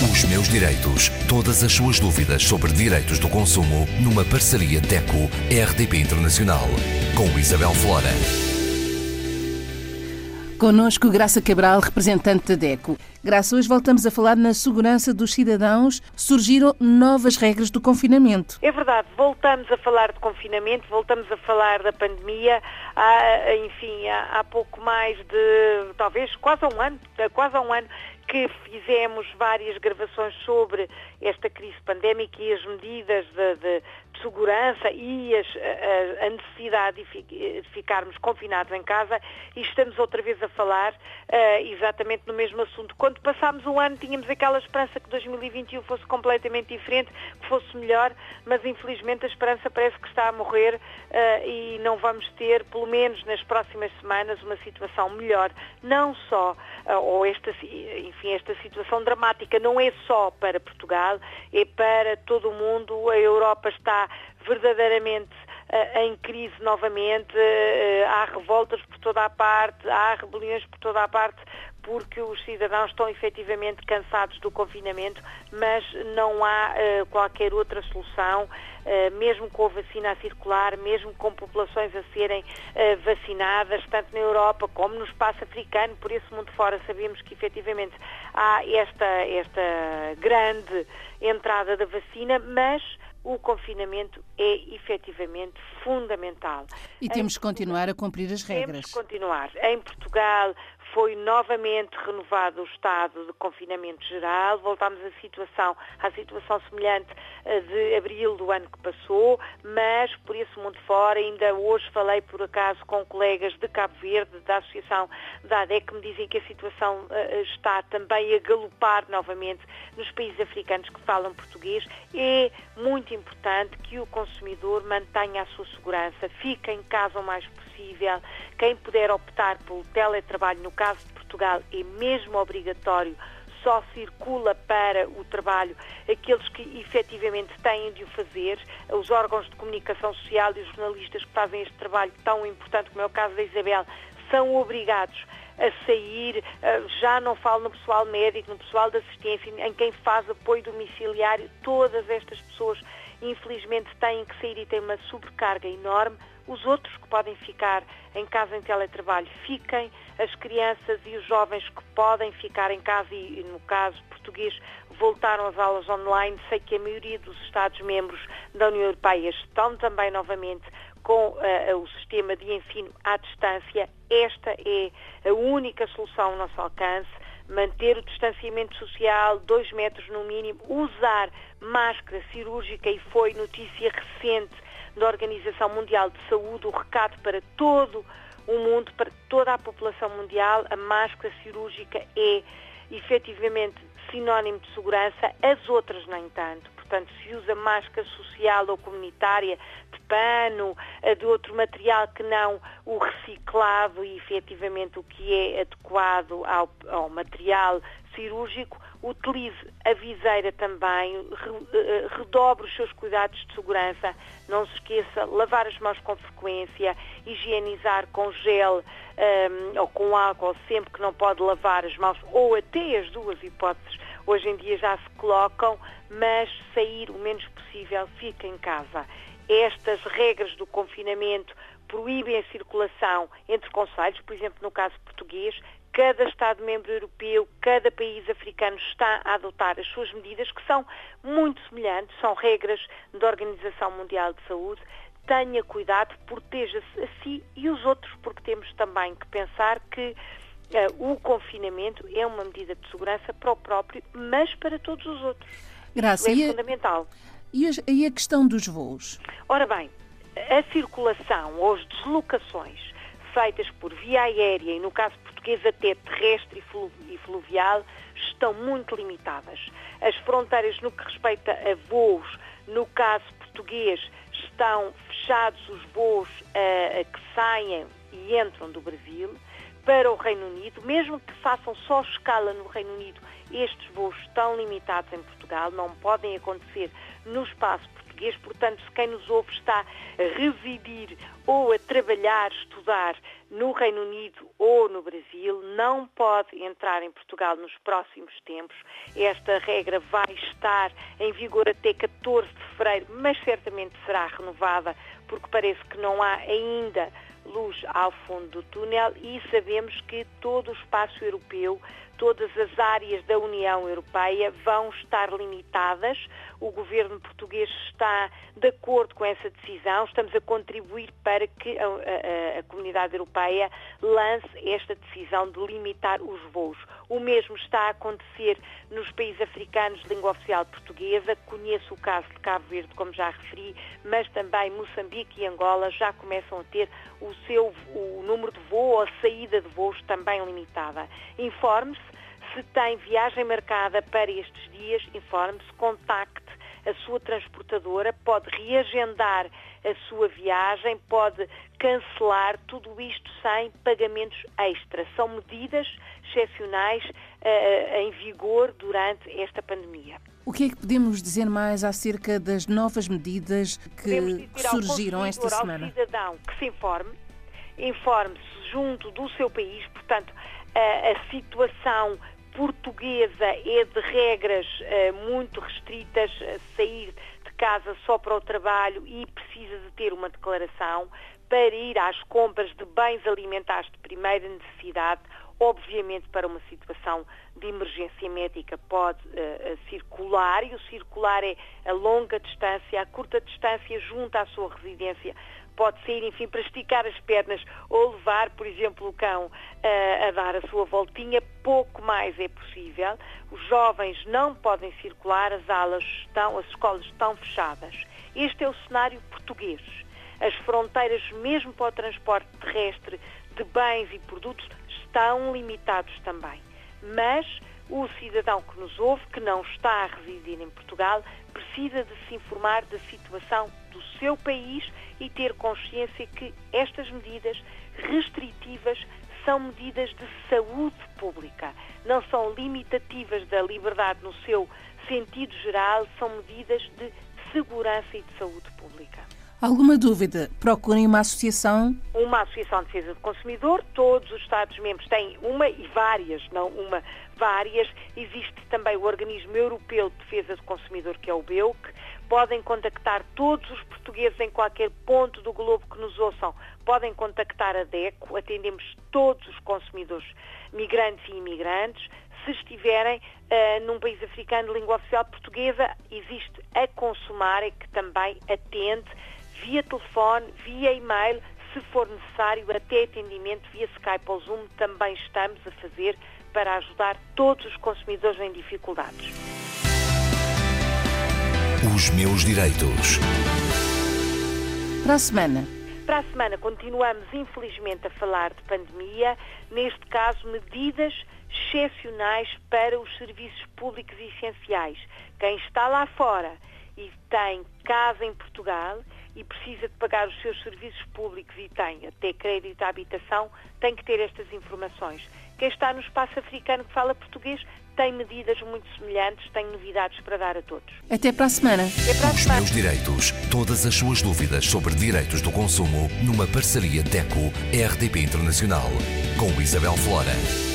Os meus direitos. Todas as suas dúvidas sobre direitos do consumo numa parceria DECO-RDP Internacional. Com Isabel Flora. Conosco Graça Cabral, representante da DECO. Graça, hoje voltamos a falar na segurança dos cidadãos. Surgiram novas regras do confinamento. É verdade, voltamos a falar de confinamento, voltamos a falar da pandemia. Há, enfim, há, há pouco mais de, talvez, quase há um ano, quase há um ano que fizemos várias gravações sobre esta crise pandémica e as medidas de, de, de segurança e as, a, a, necessidade de, ficarmos confinados em casa e estamos outra vez a falar uh, exatamente no mesmo assunto. Quando passámos um ano tínhamos aquela esperança que 2021 fosse completamente diferente, que fosse melhor, mas infelizmente a esperança parece que está a morrer uh, e não vamos ter, pelo menos nas próximas semanas, uma situação melhor, não só, uh, ou esta, enfim, esta situação dramática não é só para Portugal, é para todo o mundo. A Europa está verdadeiramente em crise novamente, uh, há revoltas por toda a parte, há rebeliões por toda a parte, porque os cidadãos estão efetivamente cansados do confinamento, mas não há uh, qualquer outra solução, uh, mesmo com a vacina a circular, mesmo com populações a serem uh, vacinadas, tanto na Europa como no espaço africano, por esse mundo fora sabemos que efetivamente há esta, esta grande entrada da vacina, mas o confinamento é efetivamente fundamental. E temos que continuar a cumprir as regras. Temos que continuar. Em Portugal foi novamente renovado o estado de confinamento geral, voltámos à situação, à situação semelhante eh, de abril do ano que passou, mas por esse mundo fora, ainda hoje falei por acaso com colegas de Cabo Verde, da Associação da ADEC, que me dizem que a situação uh, está também a galopar novamente nos países africanos que falam português. É muito importante que o consumidor mantenha a sua segurança, fique em casa o mais possível. Quem puder optar pelo teletrabalho, no caso de Portugal, é mesmo obrigatório só circula para o trabalho aqueles que efetivamente têm de o fazer, os órgãos de comunicação social e os jornalistas que fazem este trabalho tão importante, como é o caso da Isabel, são obrigados a sair, já não falo no pessoal médico, no pessoal de assistência, em quem faz apoio domiciliário, todas estas pessoas infelizmente têm que sair e têm uma sobrecarga enorme. Os outros que podem ficar em casa em teletrabalho, fiquem. As crianças e os jovens que podem ficar em casa e, no caso português, voltaram às aulas online. Sei que a maioria dos Estados-membros da União Europeia estão também novamente com uh, o sistema de ensino à distância. Esta é a única solução ao nosso alcance. Manter o distanciamento social, dois metros no mínimo, usar máscara cirúrgica e foi notícia recente da Organização Mundial de Saúde o recado para todo o mundo, para toda a população mundial, a máscara cirúrgica é efetivamente sinónimo de segurança, as outras nem tanto. Portanto, se usa máscara social ou comunitária de pano, eh, de outro material que não o reciclado e efetivamente o que é adequado ao, ao material cirúrgico, utilize a viseira também, eh, redobre os seus cuidados de segurança, não se esqueça, lavar as mãos com frequência, higienizar com gel um, ehm, ou com álcool sempre que não pode lavar as mãos, ou até as duas hipóteses hoje em dia já se colocam, mas sair o menos possível, fica em casa. Estas regras do confinamento proíbem a circulação entre conselhos, por exemplo, no caso português, cada Estado-membro europeu, cada país africano está a adotar as suas medidas, que são muito semelhantes, são regras da Organização Mundial de Saúde. Tenha cuidado, proteja-se a si e os outros, porque temos também que pensar que uh, o confinamento é uma medida de segurança para o próprio, mas para todos os outros. Graça, Isso é fundamental. E a, e a questão dos voos? Ora bem, a circulação ou as deslocações feitas por via aérea e, no caso português, até terrestre e fluvial, estão muito limitadas. As fronteiras no que respeita a voos, no caso português, estão fechados os voos uh, que saem e entram do Brasil para o Reino Unido, mesmo que façam só escala no Reino Unido, estes voos estão limitados em Portugal, não podem acontecer no espaço português, portanto, se quem nos ouve está a residir ou a trabalhar, estudar no Reino Unido ou no Brasil, não pode entrar em Portugal nos próximos tempos. Esta regra vai estar em vigor até 14 de fevereiro, mas certamente será renovada, porque parece que não há ainda luz ao fundo do túnel e sabemos que todo o espaço europeu todas as áreas da União Europeia vão estar limitadas. O governo português está de acordo com essa decisão. Estamos a contribuir para que a, a, a comunidade europeia lance esta decisão de limitar os voos. O mesmo está a acontecer nos países africanos de língua oficial portuguesa. Conheço o caso de Cabo Verde, como já referi, mas também Moçambique e Angola já começam a ter o seu o número de voo ou a saída de voos também limitada. Informe-se se tem viagem marcada para estes dias, informe-se, contacte a sua transportadora, pode reagendar a sua viagem, pode cancelar tudo isto sem pagamentos extra. São medidas excepcionais uh, em vigor durante esta pandemia. O que é que podemos dizer mais acerca das novas medidas que, que surgiram esta semana? Ao cidadão que se informe, informe-se junto do seu país, portanto, a, a situação portuguesa é de regras uh, muito restritas, uh, sair de casa só para o trabalho e precisa de ter uma declaração para ir às compras de bens alimentares de primeira necessidade, obviamente para uma situação de emergência médica pode uh, circular e o circular é a longa distância, a curta distância junto à sua residência pode ser, enfim, para esticar as pernas ou levar, por exemplo, o cão uh, a dar a sua voltinha, pouco mais é possível. Os jovens não podem circular, as aulas estão, as escolas estão fechadas. Este é o cenário português. As fronteiras, mesmo para o transporte terrestre de bens e produtos, estão limitados também. Mas o cidadão que nos ouve, que não está a residir em Portugal, precisa de se informar da situação do seu país e ter consciência que estas medidas restritivas são medidas de saúde pública, não são limitativas da liberdade no seu sentido geral, são medidas de segurança e de saúde pública. Alguma dúvida? Procurem uma associação. Uma associação de defesa do consumidor. Todos os Estados-membros têm uma e várias, não uma, várias. Existe também o Organismo Europeu de Defesa do Consumidor, que é o BEUC. Podem contactar todos os portugueses em qualquer ponto do globo que nos ouçam. Podem contactar a DECO. Atendemos todos os consumidores, migrantes e imigrantes. Se estiverem uh, num país africano de língua oficial portuguesa, existe a Consumar, que também atende via telefone, via e-mail, se for necessário, até atendimento via Skype ou Zoom, também estamos a fazer para ajudar todos os consumidores em dificuldades. Os meus direitos. Para a semana. Para a semana continuamos, infelizmente, a falar de pandemia, neste caso, medidas excepcionais para os serviços públicos essenciais. Quem está lá fora e tem casa em Portugal e precisa de pagar os seus serviços públicos e tem até crédito à habitação, tem que ter estas informações. Quem está no espaço africano que fala português tem medidas muito semelhantes, tem novidades para dar a todos. Até para a semana. Até para a Os semana. meus direitos. Todas as suas dúvidas sobre direitos do consumo numa parceria DECO-RDP Internacional com Isabel Flora.